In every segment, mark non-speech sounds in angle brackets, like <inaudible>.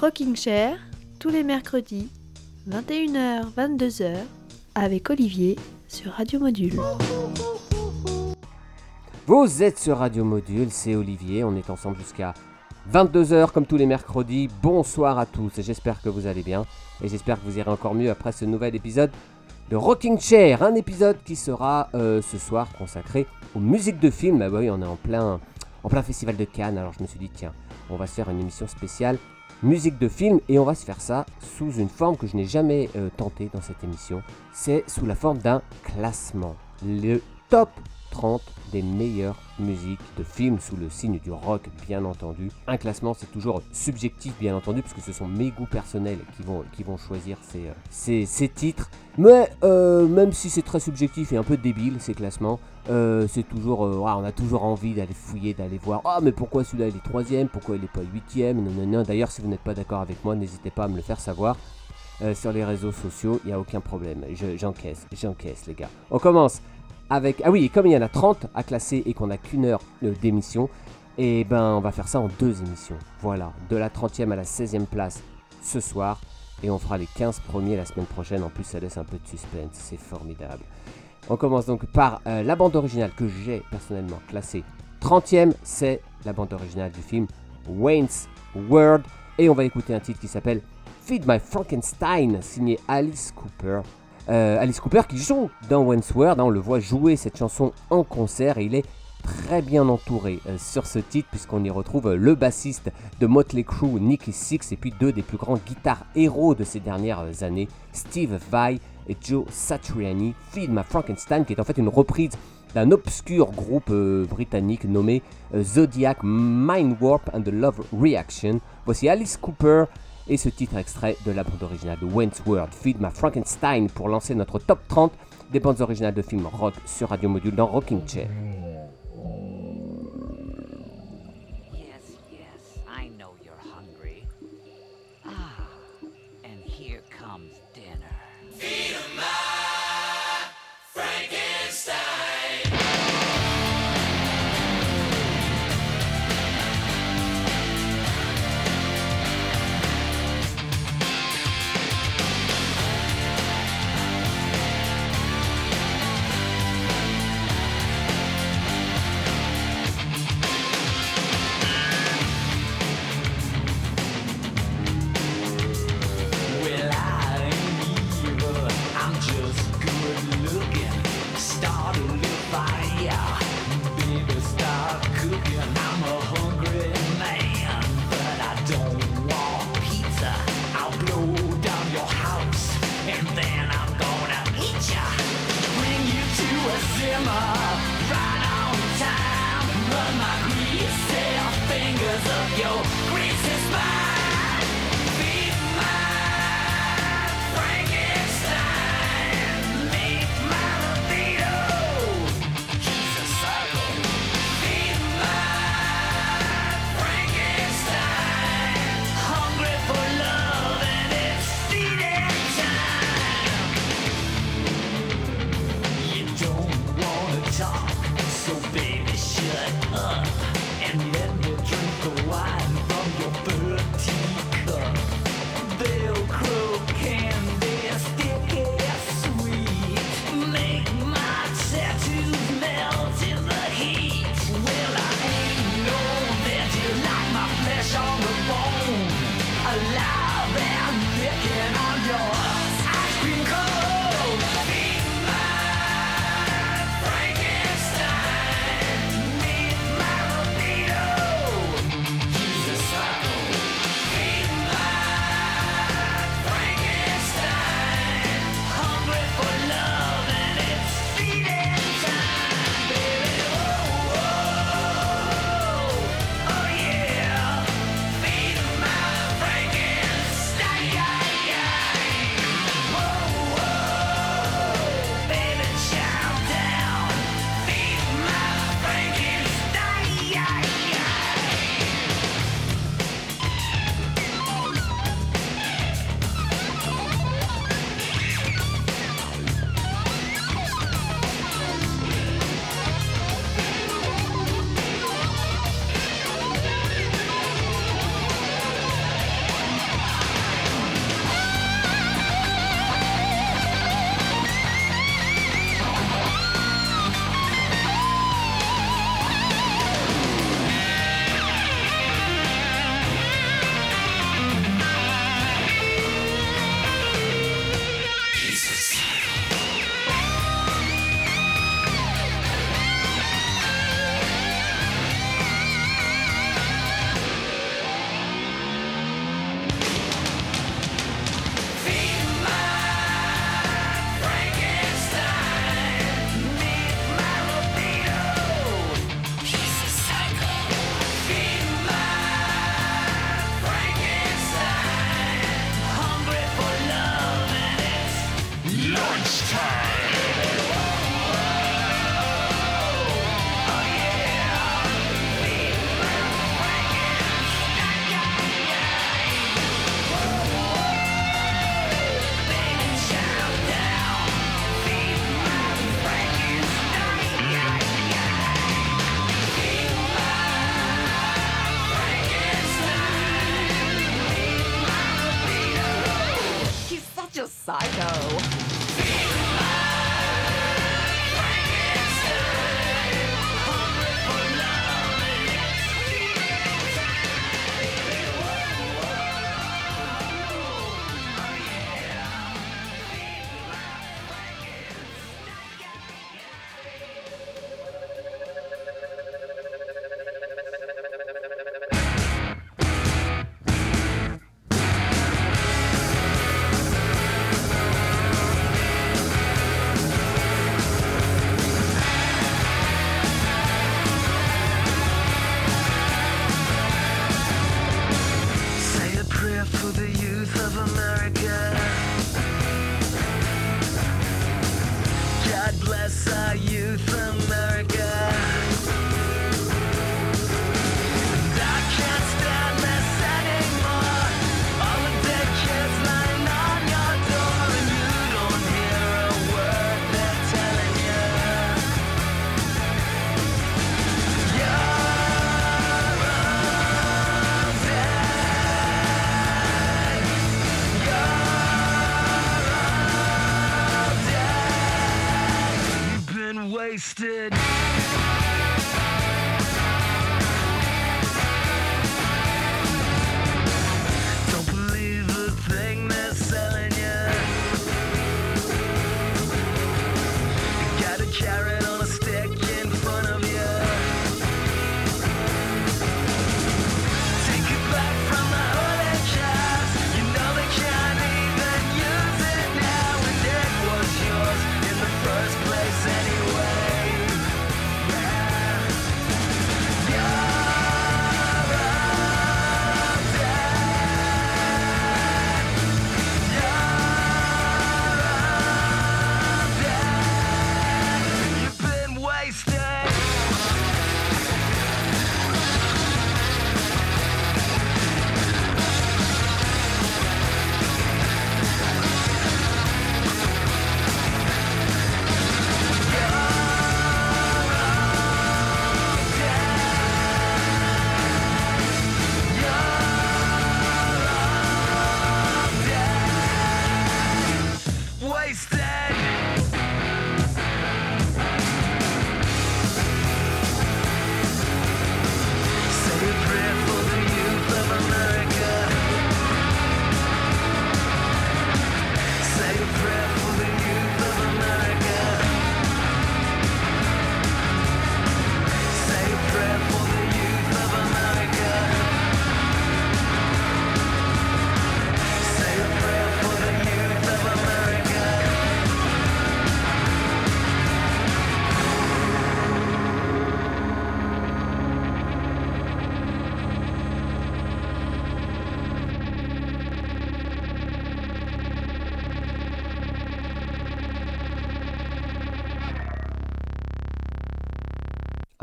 Rocking Chair, tous les mercredis, 21h, 22h, avec Olivier sur Radio Module. Vous êtes sur Radio Module, c'est Olivier, on est ensemble jusqu'à 22h comme tous les mercredis. Bonsoir à tous, j'espère que vous allez bien et j'espère que vous irez encore mieux après ce nouvel épisode de Rocking Chair, un épisode qui sera euh, ce soir consacré aux musiques de films. Bah oui, on est en plein, en plein festival de Cannes, alors je me suis dit tiens, on va se faire une émission spéciale musique de film et on va se faire ça sous une forme que je n'ai jamais euh, tenté dans cette émission. C'est sous la forme d'un classement. Le top 30 des meilleures musiques de films sous le signe du rock, bien entendu. Un classement, c'est toujours subjectif, bien entendu, puisque ce sont mes goûts personnels qui vont, qui vont choisir ces, euh, ces titres. Mais euh, même si c'est très subjectif et un peu débile, ces classements, euh, c'est toujours, euh, on a toujours envie d'aller fouiller, d'aller voir. Ah, mais pourquoi celui-là il est troisième? Pourquoi il n'est pas huitième? Non, non, non. D'ailleurs, si vous n'êtes pas d'accord avec moi, n'hésitez pas à me le faire savoir. Euh, sur les réseaux sociaux, il n'y a aucun problème. Je- J'encaisse, j'encaisse, les gars. On commence avec. Ah oui, comme il y en a 30 à classer et qu'on n'a qu'une heure d'émission, et ben on va faire ça en deux émissions. Voilà, de la 30e à la 16e place ce soir. Et on fera les 15 premiers la semaine prochaine. En plus, ça laisse un peu de suspense. C'est formidable. On commence donc par euh, la bande originale que j'ai personnellement classée 30e. C'est la bande originale du film Wayne's World. Et on va écouter un titre qui s'appelle Feed My Frankenstein, signé Alice Cooper. Euh, Alice Cooper qui joue dans Wayne's World. hein, on le voit jouer cette chanson en concert et il est très bien entouré euh, sur ce titre puisqu'on y retrouve le bassiste de Motley Crue, Nicky Six, et puis deux des plus grands guitares héros de ces dernières années, Steve Vai et Joe Satriani. Feed My Frankenstein, qui est en fait une reprise d'un obscur groupe euh, britannique nommé euh, Zodiac Mind Warp and the Love Reaction. Voici Alice Cooper et ce titre extrait de la bande originale de World, Feed My Frankenstein, pour lancer notre top 30 des bandes originales de films rock sur Radio Module dans Rocking Chair.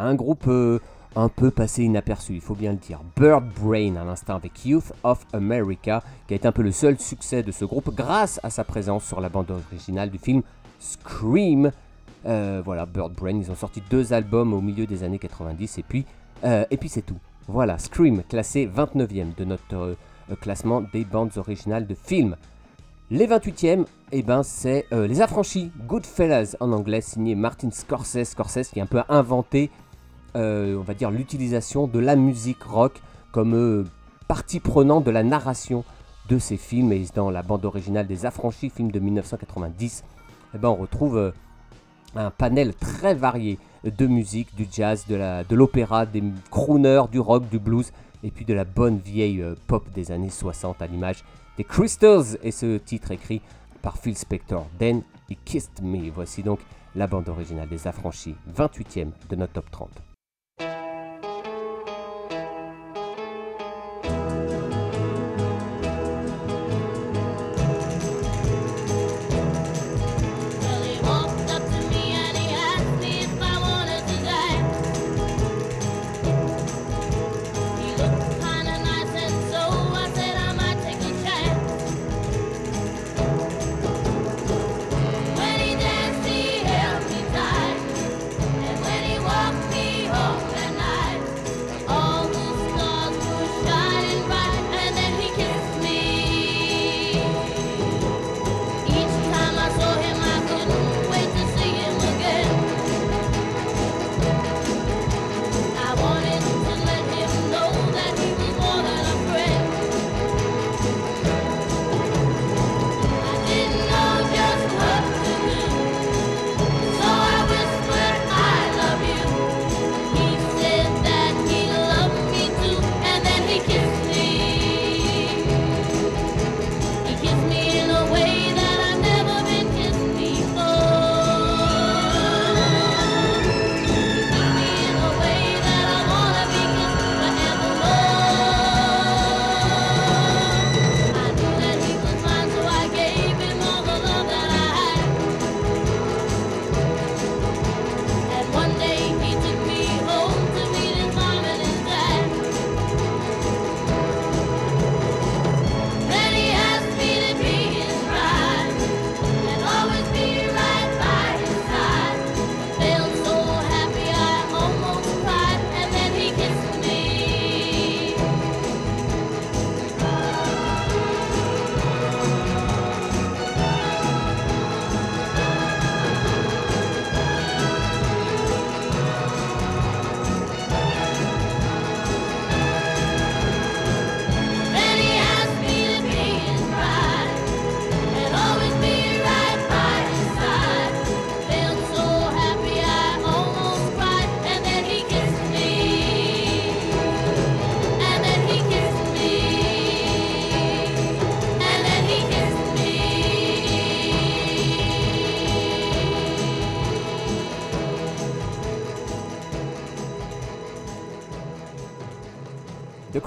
Un groupe euh, un peu passé inaperçu, il faut bien le dire. Bird Brain à l'instant avec Youth of America, qui a été un peu le seul succès de ce groupe grâce à sa présence sur la bande originale du film Scream. Euh, voilà, Bird Brain, ils ont sorti deux albums au milieu des années 90 et puis, euh, puis c'est tout. Voilà, Scream, classé 29e de notre classement des bandes originales de films. Les 28e, eh ben, c'est Les Affranchis, Goodfellas en anglais, signé Martin Scorsese. Scorsese qui a un peu inventé, on va dire, l'utilisation de la musique rock comme euh, partie prenante de la narration de ces films. Et dans la bande originale des Affranchis, film de 1990, eh ben, on retrouve euh, un panel très varié de musique, du jazz, de l'opéra, des crooners, du rock, du blues, et puis de la bonne vieille euh, pop des années 60 à l'image des Crystals, et ce titre écrit par Phil Spector, Then He Kissed Me. Voici donc la bande originale des Affranchis, 28e de notre top 30.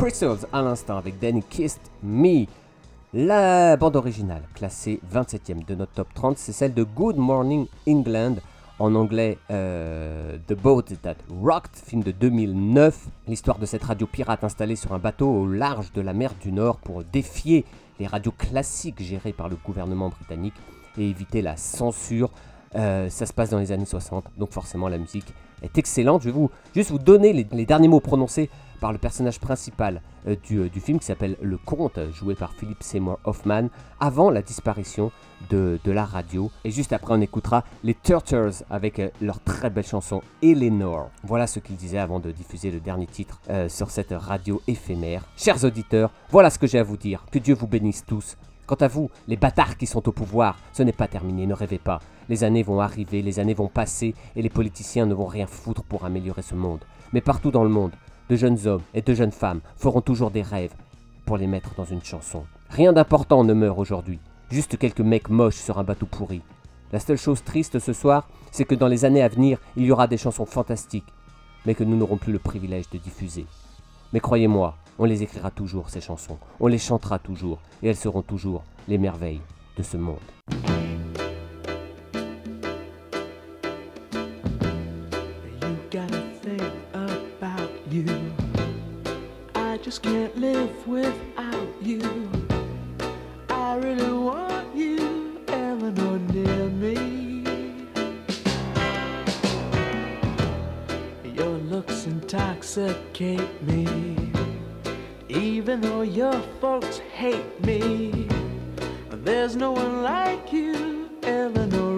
Crystals à l'instant avec Danny Kissed Me. La bande originale, classée 27ème de notre top 30, c'est celle de Good Morning England, en anglais euh, The Boat That Rocked, film de 2009. L'histoire de cette radio pirate installée sur un bateau au large de la mer du Nord pour défier les radios classiques gérées par le gouvernement britannique et éviter la censure. Euh, ça se passe dans les années 60, donc forcément la musique est excellente. Je vais vous juste vous donner les derniers mots prononcés par le personnage principal euh, du, euh, du film qui s'appelle Le Comte, joué par Philip Seymour Hoffman, avant la disparition de, la radio. Et juste après, on écoutera les Turtles avec euh, leur très belle chanson Eleanor. Voilà ce qu'ils disaient avant de diffuser le dernier titre sur cette radio éphémère. Chers auditeurs, voilà ce que j'ai à vous dire. Que Dieu vous bénisse tous. Quant à vous, les bâtards qui sont au pouvoir, ce n'est pas terminé, ne rêvez pas. Les années vont arriver, les années vont passer, et les politiciens ne vont rien foutre pour améliorer ce monde. Mais partout dans le monde, de jeunes hommes et de jeunes femmes feront toujours des rêves pour les mettre dans une chanson. Rien d'important ne meurt aujourd'hui, juste quelques mecs moches sur un bateau pourri. La seule chose triste ce soir, c'est que dans les années à venir, il y aura des chansons fantastiques, mais que nous n'aurons plus le privilège de diffuser. Mais croyez-moi, on les écrira toujours, ces chansons, on les chantera toujours, et elles seront toujours les merveilles de ce monde. Without you. I really want you, Eleanor, near me. Your looks intoxicate me. Even though your folks hate me, there's no one like you, Eleanor,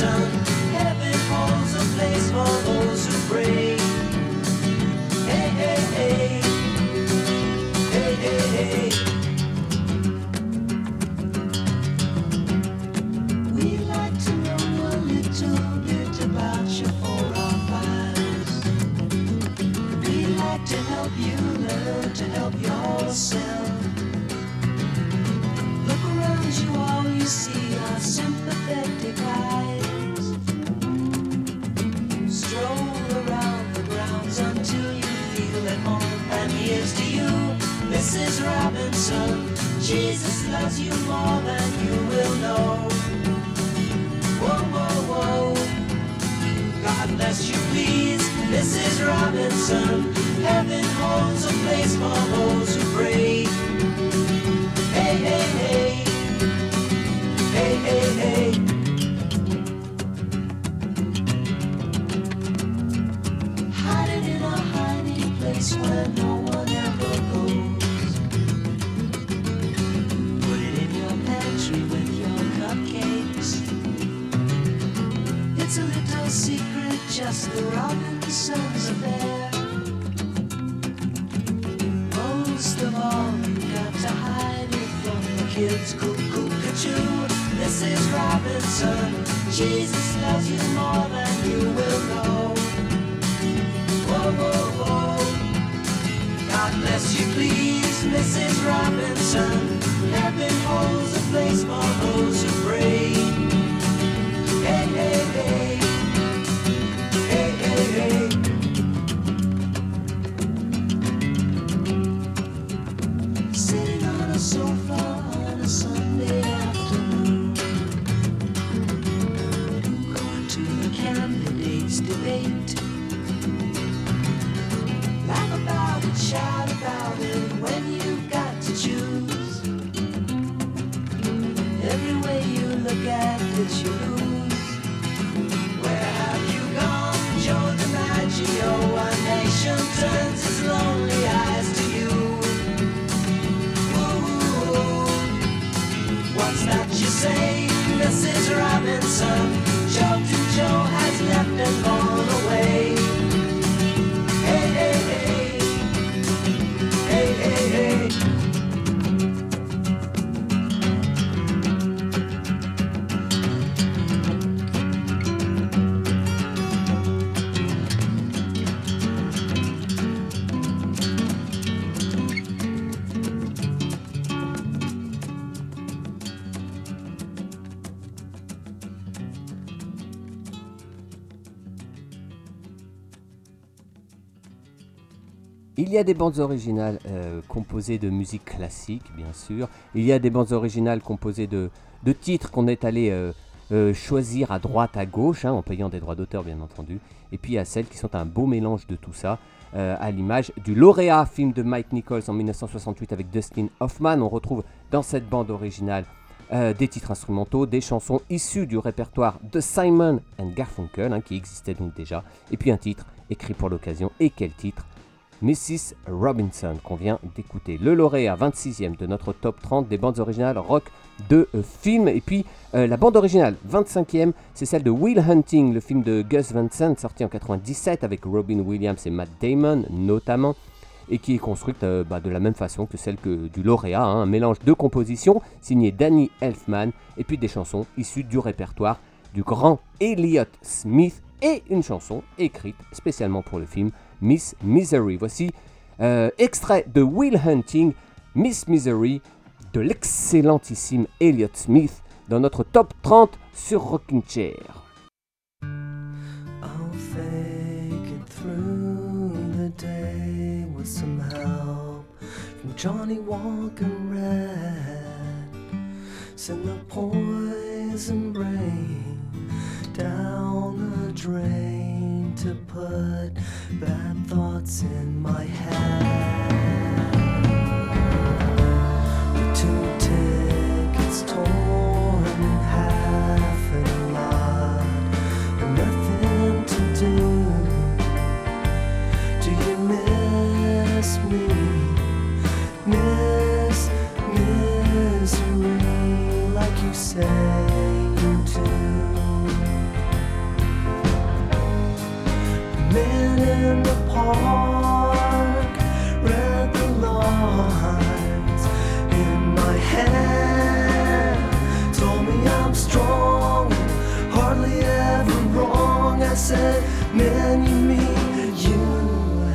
Robinson. Il y a des bandes originales euh, composées de musique classique, bien sûr. Il y a des bandes originales composées de, de titres qu'on est allé euh, euh, choisir à droite, à gauche, hein, en payant des droits d'auteur, bien entendu. Et puis il y a celles qui sont un beau mélange de tout ça, à l'image du lauréat film de Mike Nichols en 1968 avec Dustin Hoffman. On retrouve dans cette bande originale des titres instrumentaux, des chansons issues du répertoire de Simon and Garfunkel, hein, qui existait donc déjà, et puis un titre écrit pour l'occasion. Et quel titre Mrs. Robinson qu'on vient d'écouter. Le lauréat 26e de notre top 30 des bandes originales rock de euh, films. Et puis euh, la bande originale 25e, c'est celle de Will Hunting, le film de Gus Van Sant sorti en 97 avec Robin Williams et Matt Damon notamment. Et qui est construite euh, bah, de la même façon que celle que du lauréat, hein, un mélange de compositions signé Danny Elfman et puis des chansons issues du répertoire du grand Elliott Smith et une chanson écrite spécialement pour le film Miss Misery. Voici euh, extrait de Will Hunting, Miss Misery, de l'excellentissime Elliott Smith dans notre top 30 sur Rocking Chair. Johnny Walker Red. Send the poison rain down the drain to put bad thoughts in my head. Park read the lines in my hand. Told me I'm strong, hardly ever wrong. I said, Man, you mean you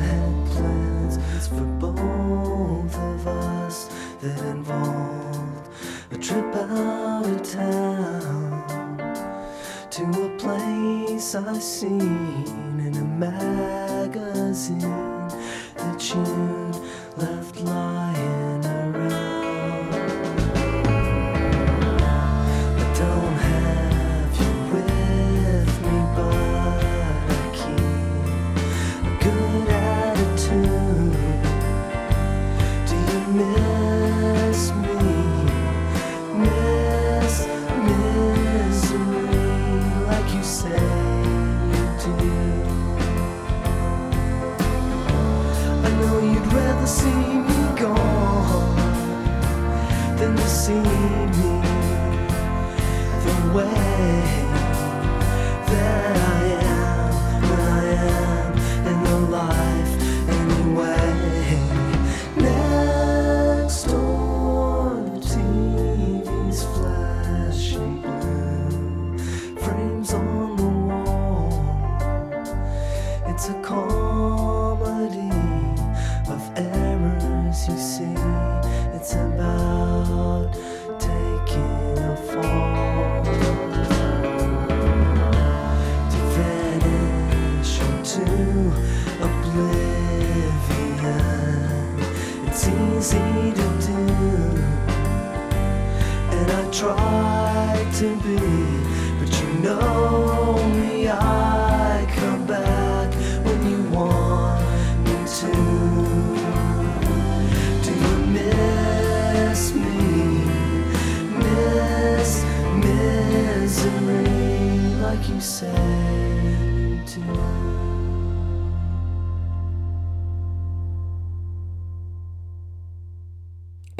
had plans for both of us that involved a trip out of town to a place I a magazine that you'd left lying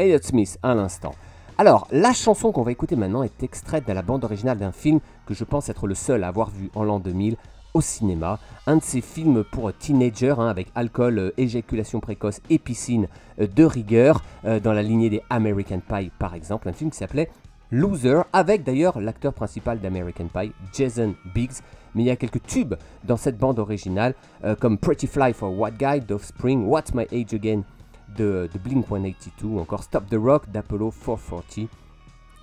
Elliott Smith à l'instant. Alors, la chanson qu'on va écouter maintenant est extraite de la bande originale d'un film que je pense être le seul à avoir vu en l'an 2000 au cinéma. Un de ces films pour teenagers hein, avec alcool, euh, éjaculation précoce et piscine euh, de rigueur, euh, dans la lignée des American Pie par exemple. Un film qui s'appelait Loser, avec d'ailleurs l'acteur principal d'American Pie, Jason Biggs. Mais il y a quelques tubes dans cette bande originale, comme Pretty Fly for What Guy d'Offspring, What's My Age Again de, Blink 182, ou encore Stop the Rock d'Apollo 440. Et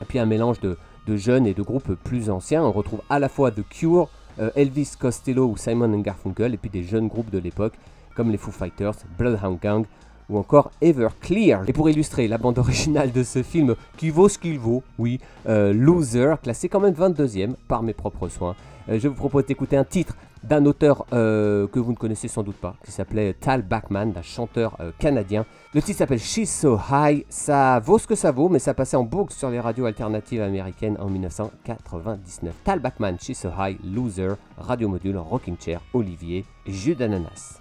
puis un mélange de, jeunes et de groupes plus anciens. On retrouve à la fois The Cure, euh, Elvis Costello ou Simon Garfunkel, et puis des jeunes groupes de l'époque comme les Foo Fighters, Bloodhound Gang ou encore Everclear. Et pour illustrer la bande originale de ce film, qui vaut ce qu'il vaut, oui, euh, Loser, classé quand même 22e par mes propres soins, euh, je vous propose d'écouter un titre d'un auteur euh, que vous ne connaissez sans doute pas, qui s'appelait Tal Bachman, d'un chanteur euh, canadien. Le titre s'appelle She's So High. Ça vaut ce que ça vaut, mais ça passait en boucle sur les radios alternatives américaines en 1999. Tal Bachman, She's So High, Loser, Radio Module, Rocking Chair, Olivier, Jus d'ananas.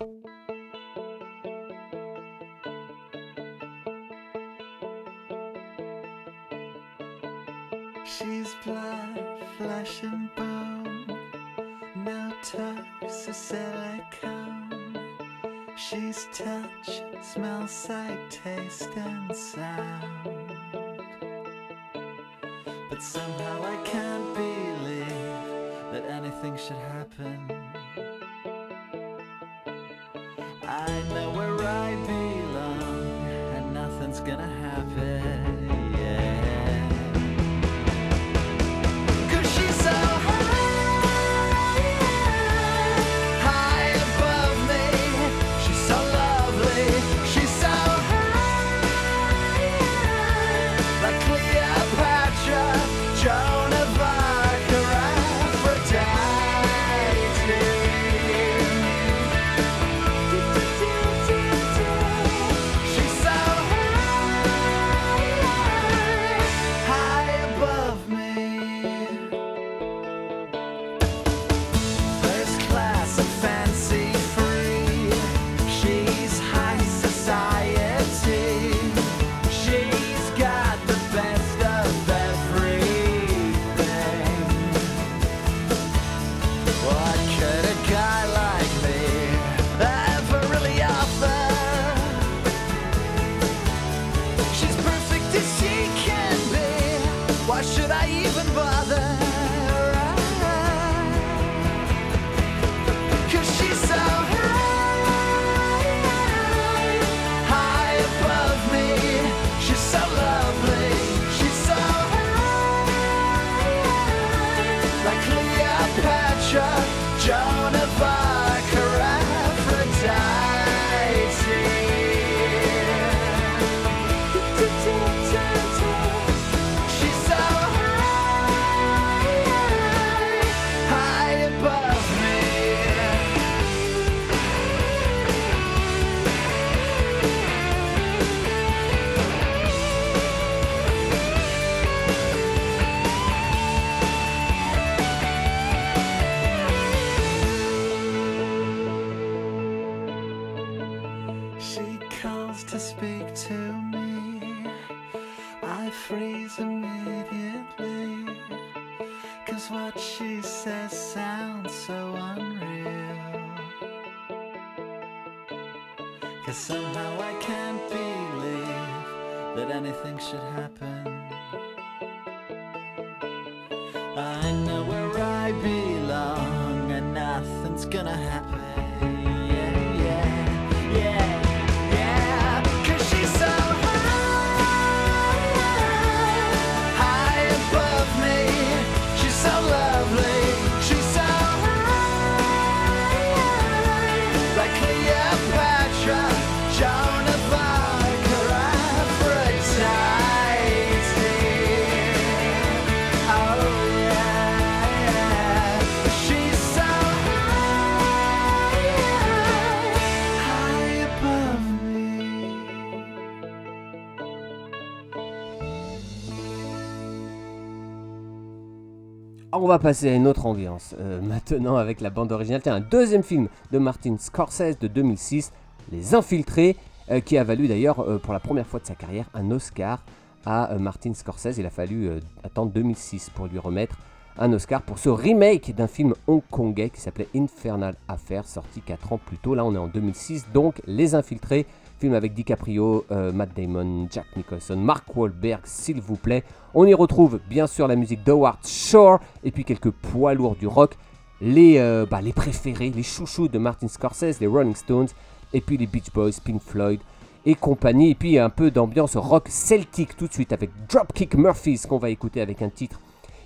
She's flesh and bone. Tucks or silicone. She's touch, smell, sight, taste, and sound. But somehow I can't believe that anything should happen. I know where I belong, and nothing's gonna happen. Gonna happen. On va passer à une autre ambiance euh, maintenant avec la bande originale. Un deuxième film de Martin Scorsese de 2006, Les Infiltrés, euh, qui a valu d'ailleurs euh, pour la première fois de sa carrière un Oscar à Martin Scorsese. Il a fallu attendre 2006 pour lui remettre un Oscar pour ce remake d'un film hongkongais qui s'appelait Infernal Affairs, sorti 4 ans plus tôt. Là, on est en 2006, donc Les Infiltrés, film avec DiCaprio, euh, Matt Damon, Jack Nicholson, Mark Wahlberg, s'il vous plaît. On y retrouve bien sûr la musique d'Howard Shore et puis quelques poids lourds du rock, les, euh, bah, les préférés, les chouchous de Martin Scorsese, les Rolling Stones, et puis les Beach Boys, Pink Floyd et compagnie, et puis un peu d'ambiance rock celtique tout de suite avec Dropkick Murphys qu'on va écouter avec un titre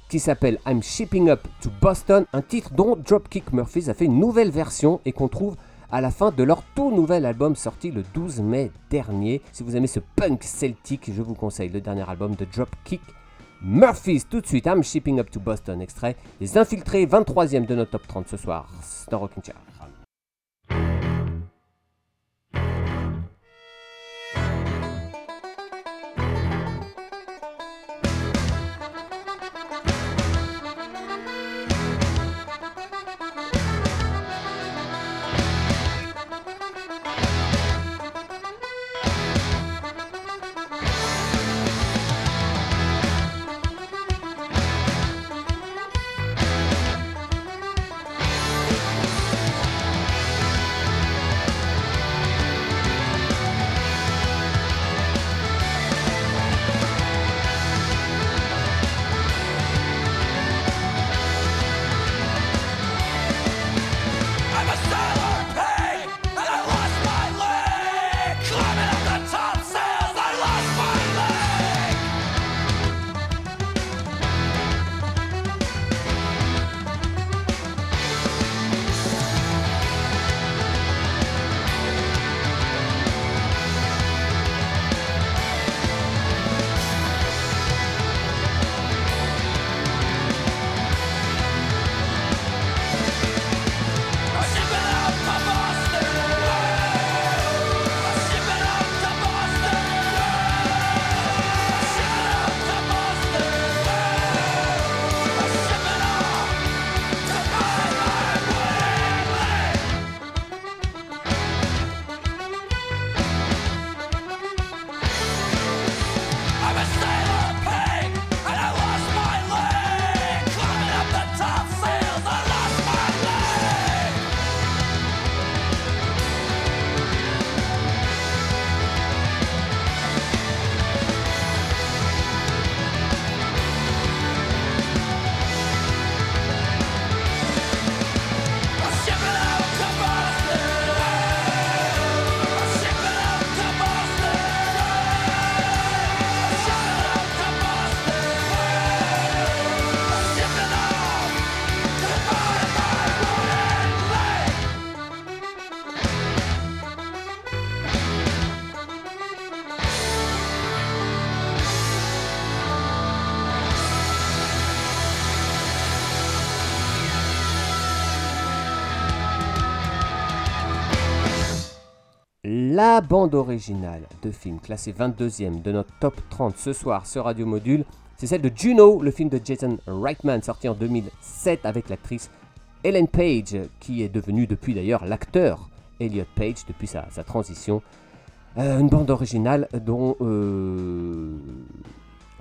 qui s'appelle I'm Shipping Up to Boston, un titre dont Dropkick Murphys a fait une nouvelle version et qu'on trouve à la fin de leur tout nouvel album sorti le 12 mai dernier. Si vous aimez ce punk celtique, je vous conseille le dernier album de Dropkick Murphys. Tout de suite, I'm Shipping Up to Boston, extrait Les Infiltrés, 23e de notre top 30 ce soir dans Rockin' La bande originale de film classée 22e de notre top 30 ce soir sur Radio Module, c'est celle de Juno, le film de Jason Reitman sorti en 2007 avec l'actrice Ellen Page, qui est devenue depuis d'ailleurs l'acteur Elliot Page depuis sa, transition. Euh, une bande originale dont, euh,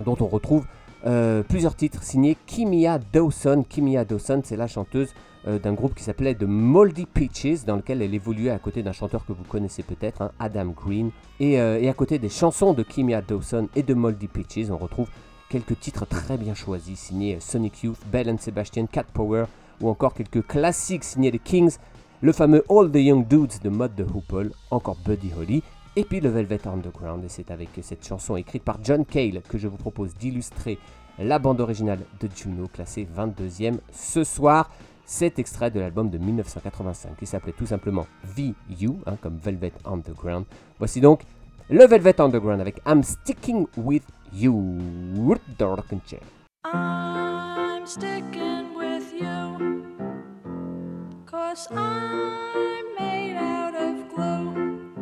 on retrouve euh, plusieurs titres signés Kimia Dawson. Kimia Dawson, c'est la chanteuse euh, d'un groupe qui s'appelait The Moldy Peaches, dans lequel elle évoluait à côté d'un chanteur que vous connaissez peut-être, hein, Adam Green. Et, euh, et à côté des chansons de Kimia Dawson et de Moldy Peaches, on retrouve quelques titres très bien choisis, signés euh, Sonic Youth, Bell and Sebastian, Cat Power, ou encore quelques classiques signés des Kings, le fameux All the Young Dudes de Mode de Hoople, encore Buddy Holly, et puis le Velvet Underground. Et c'est avec cette chanson écrite par John Cale que je vous propose d'illustrer la bande originale de Juno, classée 22e ce soir. Cet extrait de l'album de 1985 qui s'appelait tout simplement VU, hein, comme Velvet Underground. Voici donc le Velvet Underground avec I'm Sticking With You. The Chair. I'm sticking with you. Cause I'm made out of glue.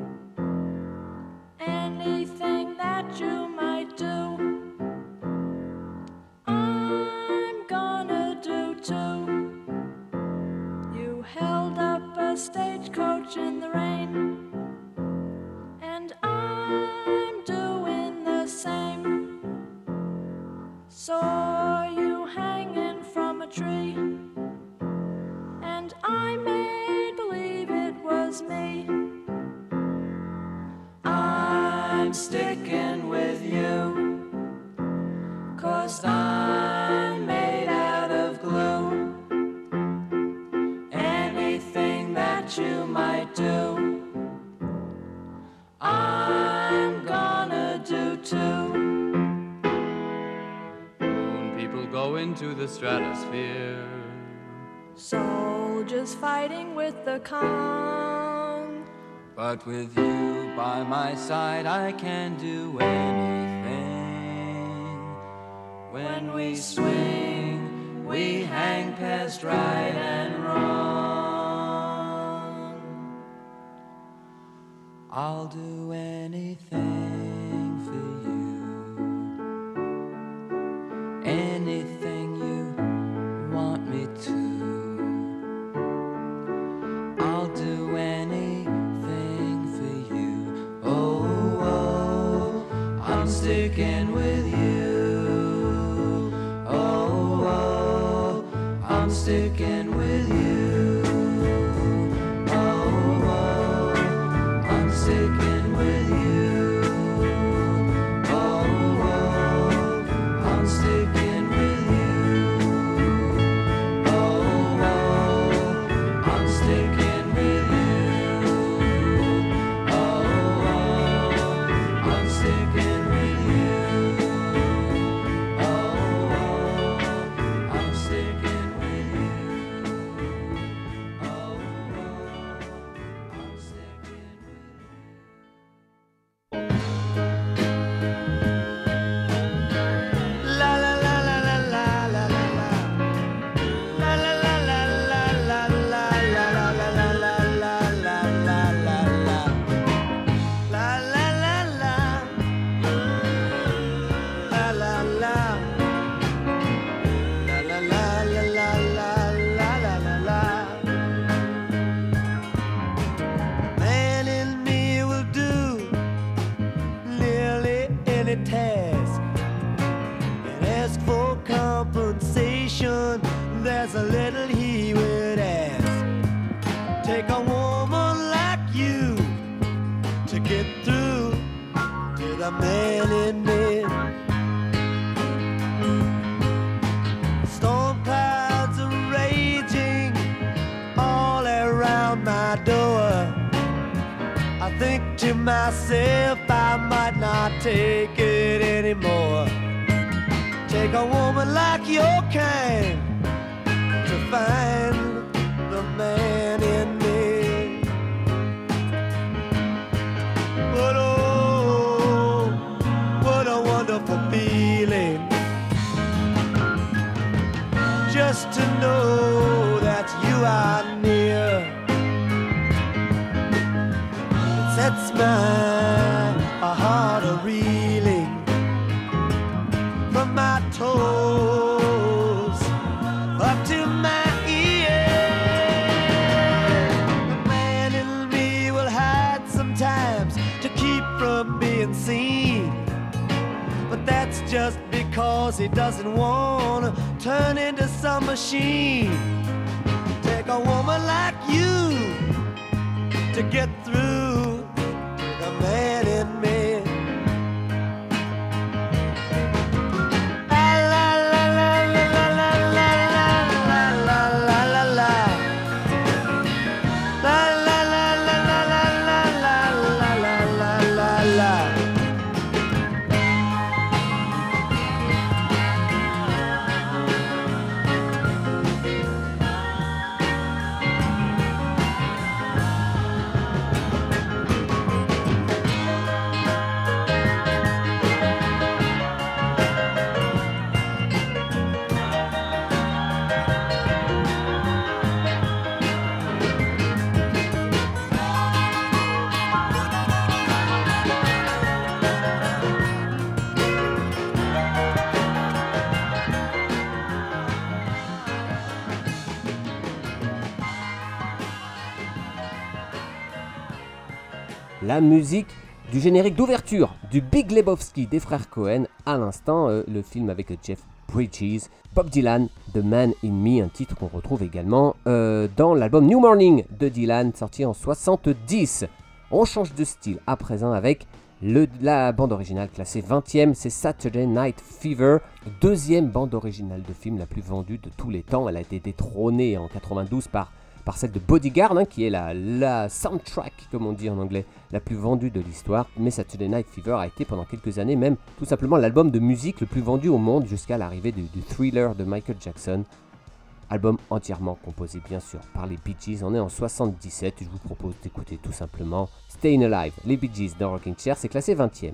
Anything that you a stagecoach in the rain. And I'm doing the same. So fear. Soldiers fighting with the Kong. But with you by my side, I can do anything. When we swing, we hang past right and la musique du générique d'ouverture du Big Lebowski des frères Cohen, à l'instant euh, le film avec Jeff Bridges, Bob Dylan, The Man in Me, un titre qu'on retrouve également euh, dans l'album New Morning de Dylan, sorti en 70. On change de style à présent avec le, la bande originale classée 20e, c'est Saturday Night Fever, deuxième bande originale de film la plus vendue de tous les temps. Elle a été détrônée en 92 par par celle de Bodyguard, hein, qui est la, la soundtrack, comme on dit en anglais, la plus vendue de l'histoire. Mais Saturday Night Fever a été pendant quelques années même tout simplement l'album de musique le plus vendu au monde jusqu'à l'arrivée du, thriller de Michael Jackson. Album entièrement composé bien sûr par les Bee Gees. On est en 77 et je vous propose d'écouter tout simplement Staying Alive. Les Bee Gees dans Rocking Chair, c'est classé 20e.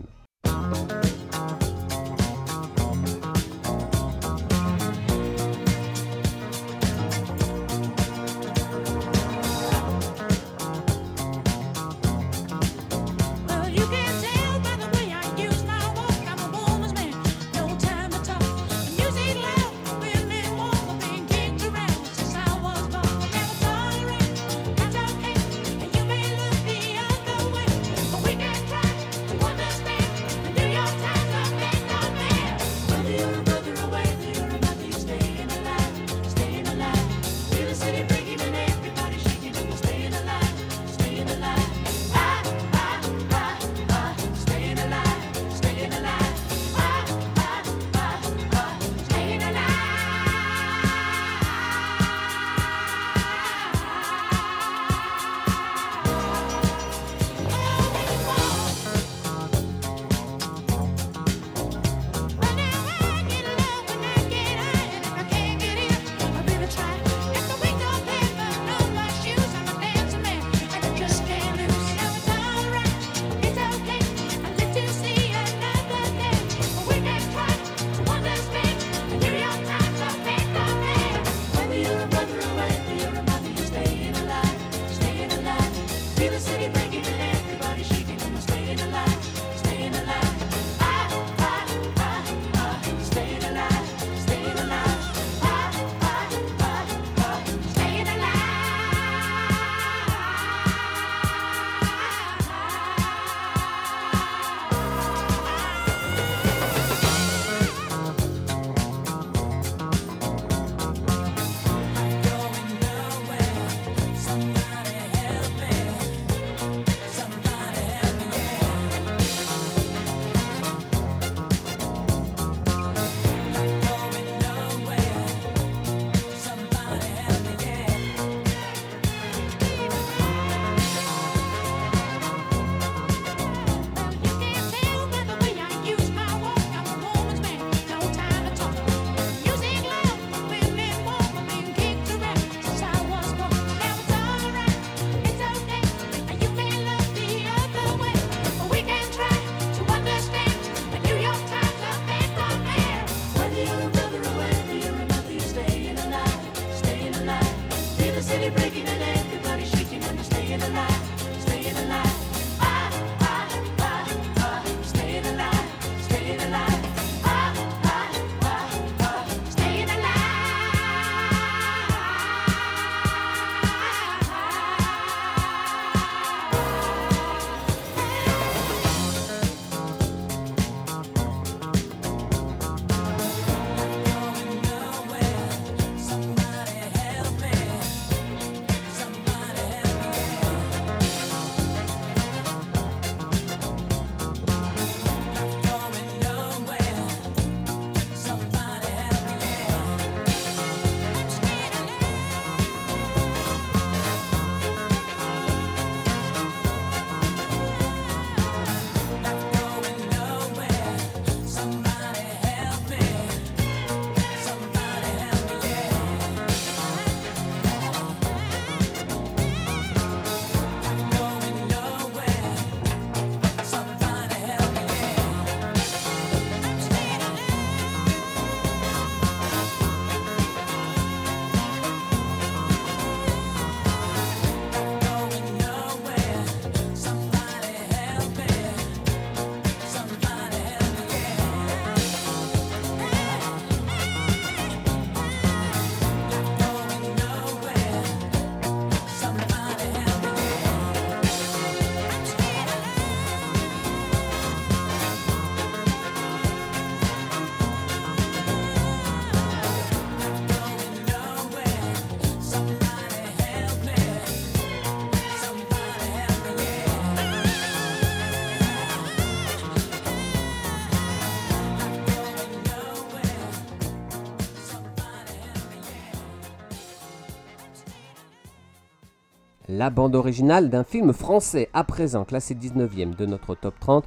La bande originale d'un film français à présent classé 19e de notre top 30.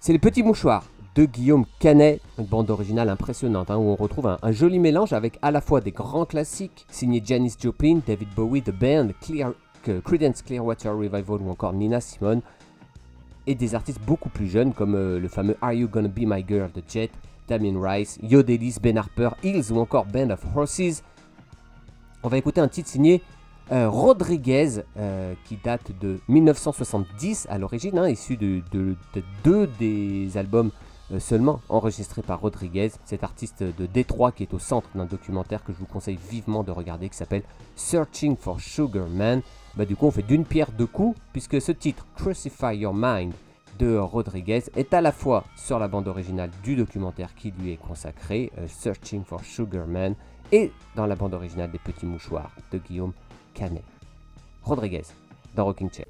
C'est Les Petits Mouchoirs de Guillaume Canet, une bande originale impressionnante hein, où on retrouve un, joli mélange avec à la fois des grands classiques signés Janis Joplin, David Bowie, The Band, Clear, que Creedence Clearwater Revival ou encore Nina Simone et des artistes beaucoup plus jeunes comme euh, le fameux Are You Gonna Be My Girl de Jet, Damien Rice, Yodelis, Ben Harper, Hills ou encore Band of Horses. On va écouter un titre signé euh, Rodriguez euh, qui date de 1970 à l'origine, hein, issu de, de- de deux des albums euh, seulement enregistrés par Rodriguez, cet artiste de Détroit qui est au centre d'un documentaire que je vous conseille vivement de regarder qui s'appelle Searching for Sugar Man. Bah, du coup, on fait d'une pierre deux coups puisque ce titre Crucify Your Mind de Rodriguez est à la fois sur la bande originale du documentaire qui lui est consacré, Searching for Sugar Man, et dans la bande originale des Petits Mouchoirs de Guillaume Canet. Rodriguez dans Rocking Chair.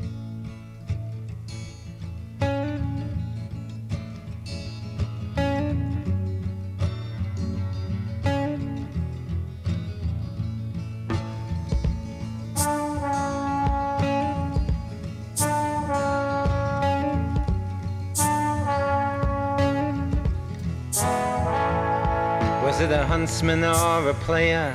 Was it a huntsman or a player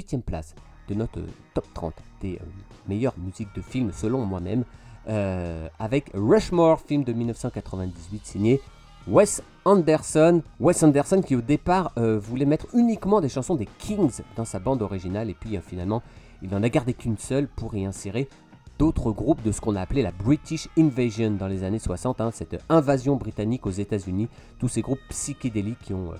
18e place de notre top 30 des euh, meilleures musiques de films selon moi-même, euh, avec Rushmore, film de 1998 signé Wes Anderson. Wes Anderson qui au départ euh, voulait mettre uniquement des chansons des Kings dans sa bande originale et puis finalement il n'en a gardé qu'une seule pour y insérer d'autres groupes de ce qu'on a appelé la British Invasion dans les années 60, hein, cette invasion britannique aux États-Unis, tous ces groupes psychédéliques qui ont,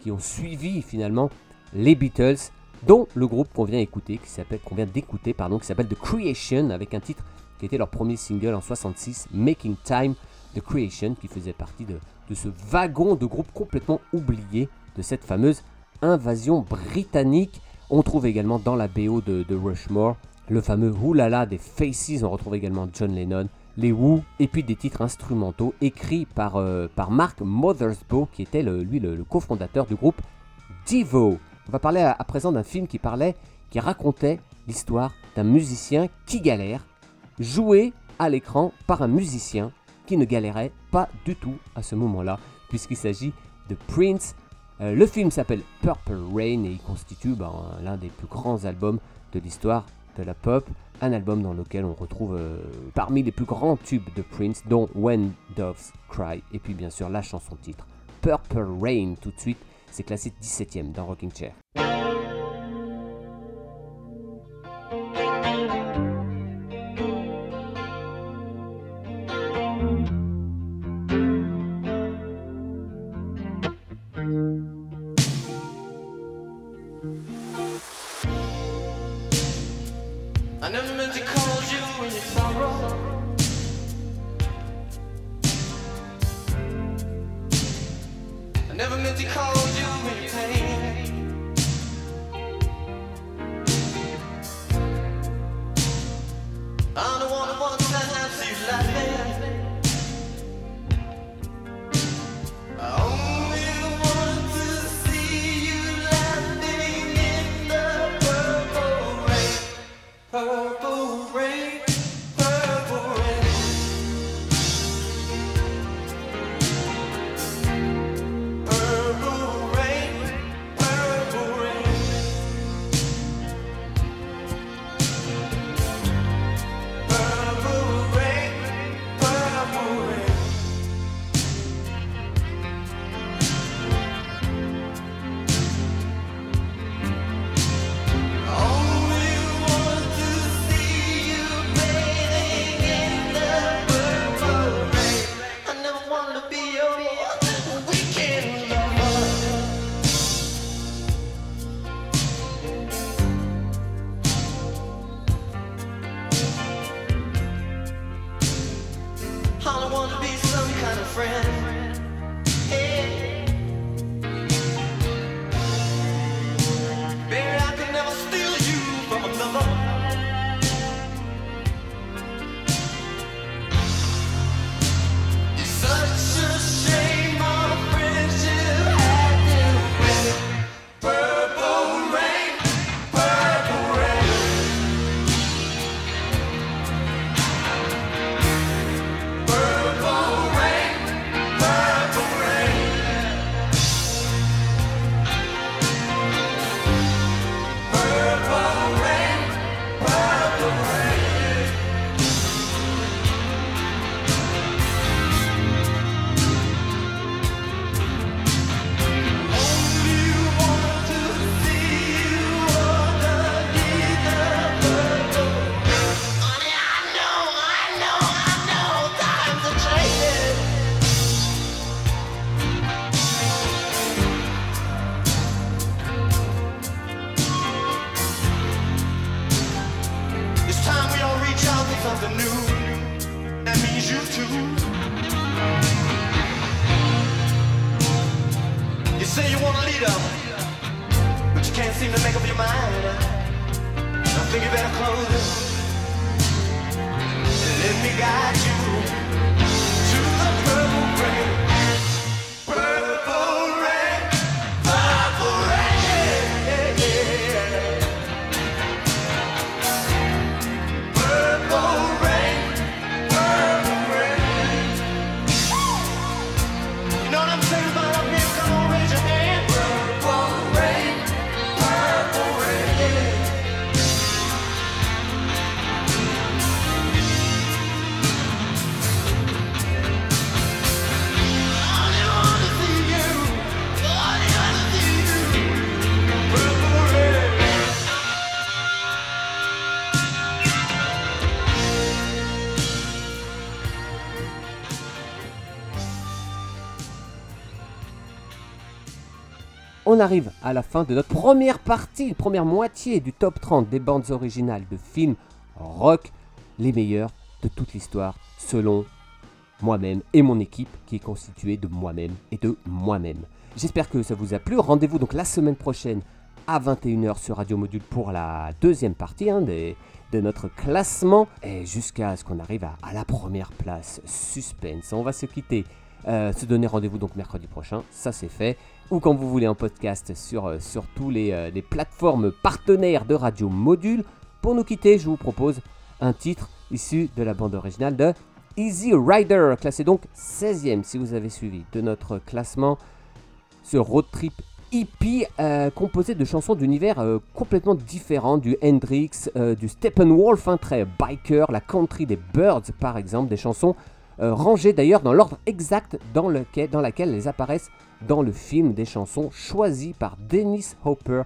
qui ont suivi finalement les Beatles, dont le groupe qu'on vient écouter, qui s'appelle, d'écouter, pardon, qui s'appelle The Creation, avec un titre qui était leur premier single en 66, Making Time, The Creation, qui faisait partie de, ce wagon de groupes complètement oublié de cette fameuse invasion britannique. On trouve également dans la BO de, Rushmore le fameux Oulala des Faces, on retrouve également John Lennon, les Who, et puis des titres instrumentaux écrits par, euh, Mark Mothersbaugh, qui était lui le, le cofondateur du groupe Devo. On va parler à, présent d'un film qui parlait, qui racontait l'histoire d'un musicien qui galère, joué à l'écran par un musicien qui ne galérait pas du tout à ce moment-là, puisqu'il s'agit de Prince. Euh, le film s'appelle Purple Rain et il constitue ben, l'un des plus grands albums de l'histoire de la pop, un album dans lequel on retrouve euh, parmi les plus grands tubes de Prince, dont When Doves Cry, et puis bien sûr la chanson titre Purple Rain tout de suite, c'est classé 17ème dans Rocking Chair. On arrive à la fin de notre première partie, première moitié du top 30 des bandes originales de films rock, les meilleurs de toute l'histoire, selon moi-même et mon équipe qui est constituée de moi-même et de moi-même. J'espère que ça vous a plu. Rendez-vous donc la semaine prochaine à 21h sur Radio Module pour la deuxième partie hein, de notre classement et jusqu'à ce qu'on arrive à, à la première place. Suspense. On va se quitter, euh, se donner rendez-vous donc mercredi prochain, ça c'est fait. Ou quand vous voulez en podcast sur, euh, sur tous les, euh, les plateformes partenaires de Radio Module. Pour nous quitter, je vous propose un titre issu de la bande originale de Easy Rider, classé donc 16e si vous avez suivi de notre classement. Ce road trip hippie euh, composé de chansons d'univers euh, complètement différents, du Hendrix, euh, du Steppenwolf, un très biker, la country des Birds par exemple, des chansons euh, d'ailleurs dans l'ordre exact dans, lequel, dans elles apparaissent dans le film, des chansons choisies par Dennis Hopper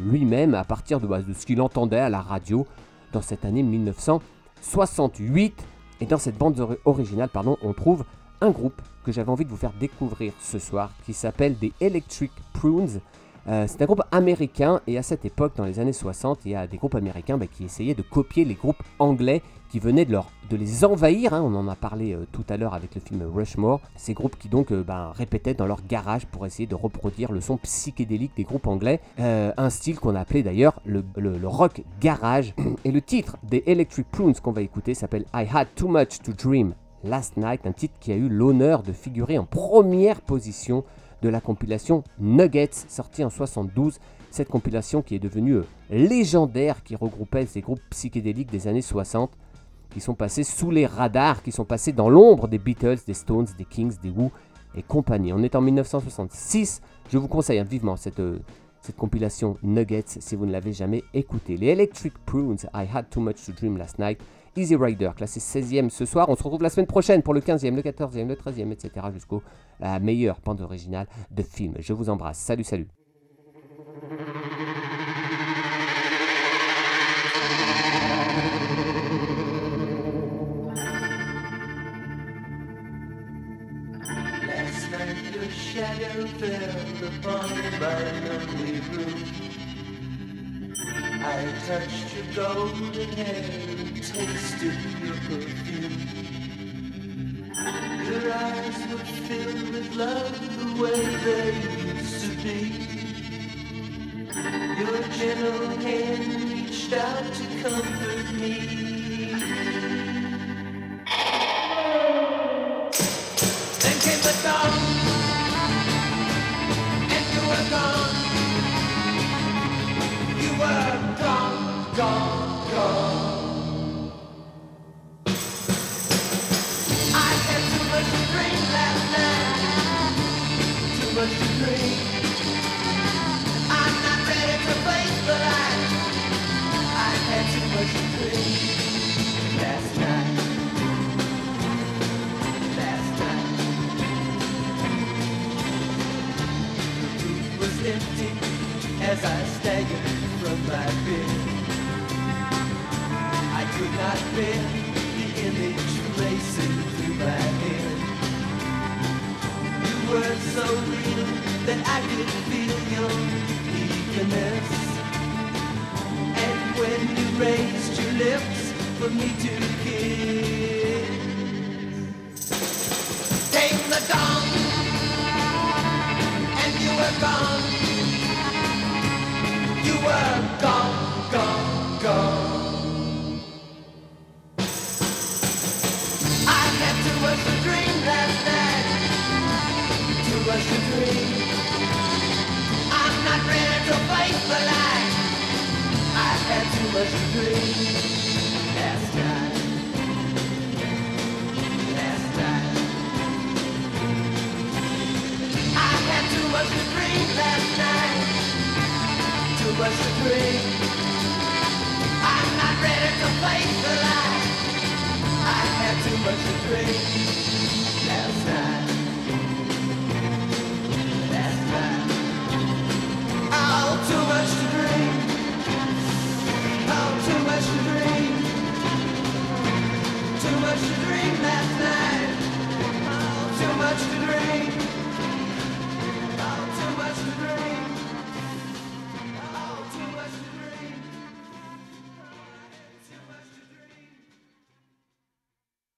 lui-même à partir de, bah, ce qu'il entendait à la radio dans cette année 1968. Et dans cette bande ori- originale, pardon, on trouve un groupe que j'avais envie de vous faire découvrir ce soir qui s'appelle des Electric Prunes. Euh, c'est un groupe américain et à cette époque, dans les années 60, il y a des groupes américains bah, qui essayaient de copier les groupes anglais qui venaient de, les envahir. hein. on en a parlé euh, tout à l'heure avec le film Rushmore. Ces groupes qui donc euh, bah, répétaient dans leur garage pour essayer de reproduire le son psychédélique des groupes anglais. Un style qu'on appelait d'ailleurs le, le- le rock garage. <clears throat> Et le titre des Electric Prunes qu'on va écouter s'appelle I Had Too Much to Dream Last Night, un titre qui a eu l'honneur de figurer en première position de la compilation Nuggets, sortie en 72. Cette compilation qui est devenue euh, légendaire, qui regroupait ces groupes psychédéliques des années 60, qui sont passés sous les radars, qui sont passés dans l'ombre des Beatles, des Stones, des Kings, des Who et compagnie. On est en 1966. Je vous conseille vivement cette, euh, cette compilation Nuggets si vous ne l'avez jamais écoutée. Les Electric Prunes, I Had Too Much to Dream Last Night. Easy Rider, classé 16e ce soir. On se retrouve la semaine prochaine pour le 15e, le 14e, le 13e, etc. jusqu'au la meilleure bande originale de film. Je vous embrasse. Salut, salut. I touched. Your eyes were filled with love the way they used to be. Your gentle hand reached out to comfort me. Much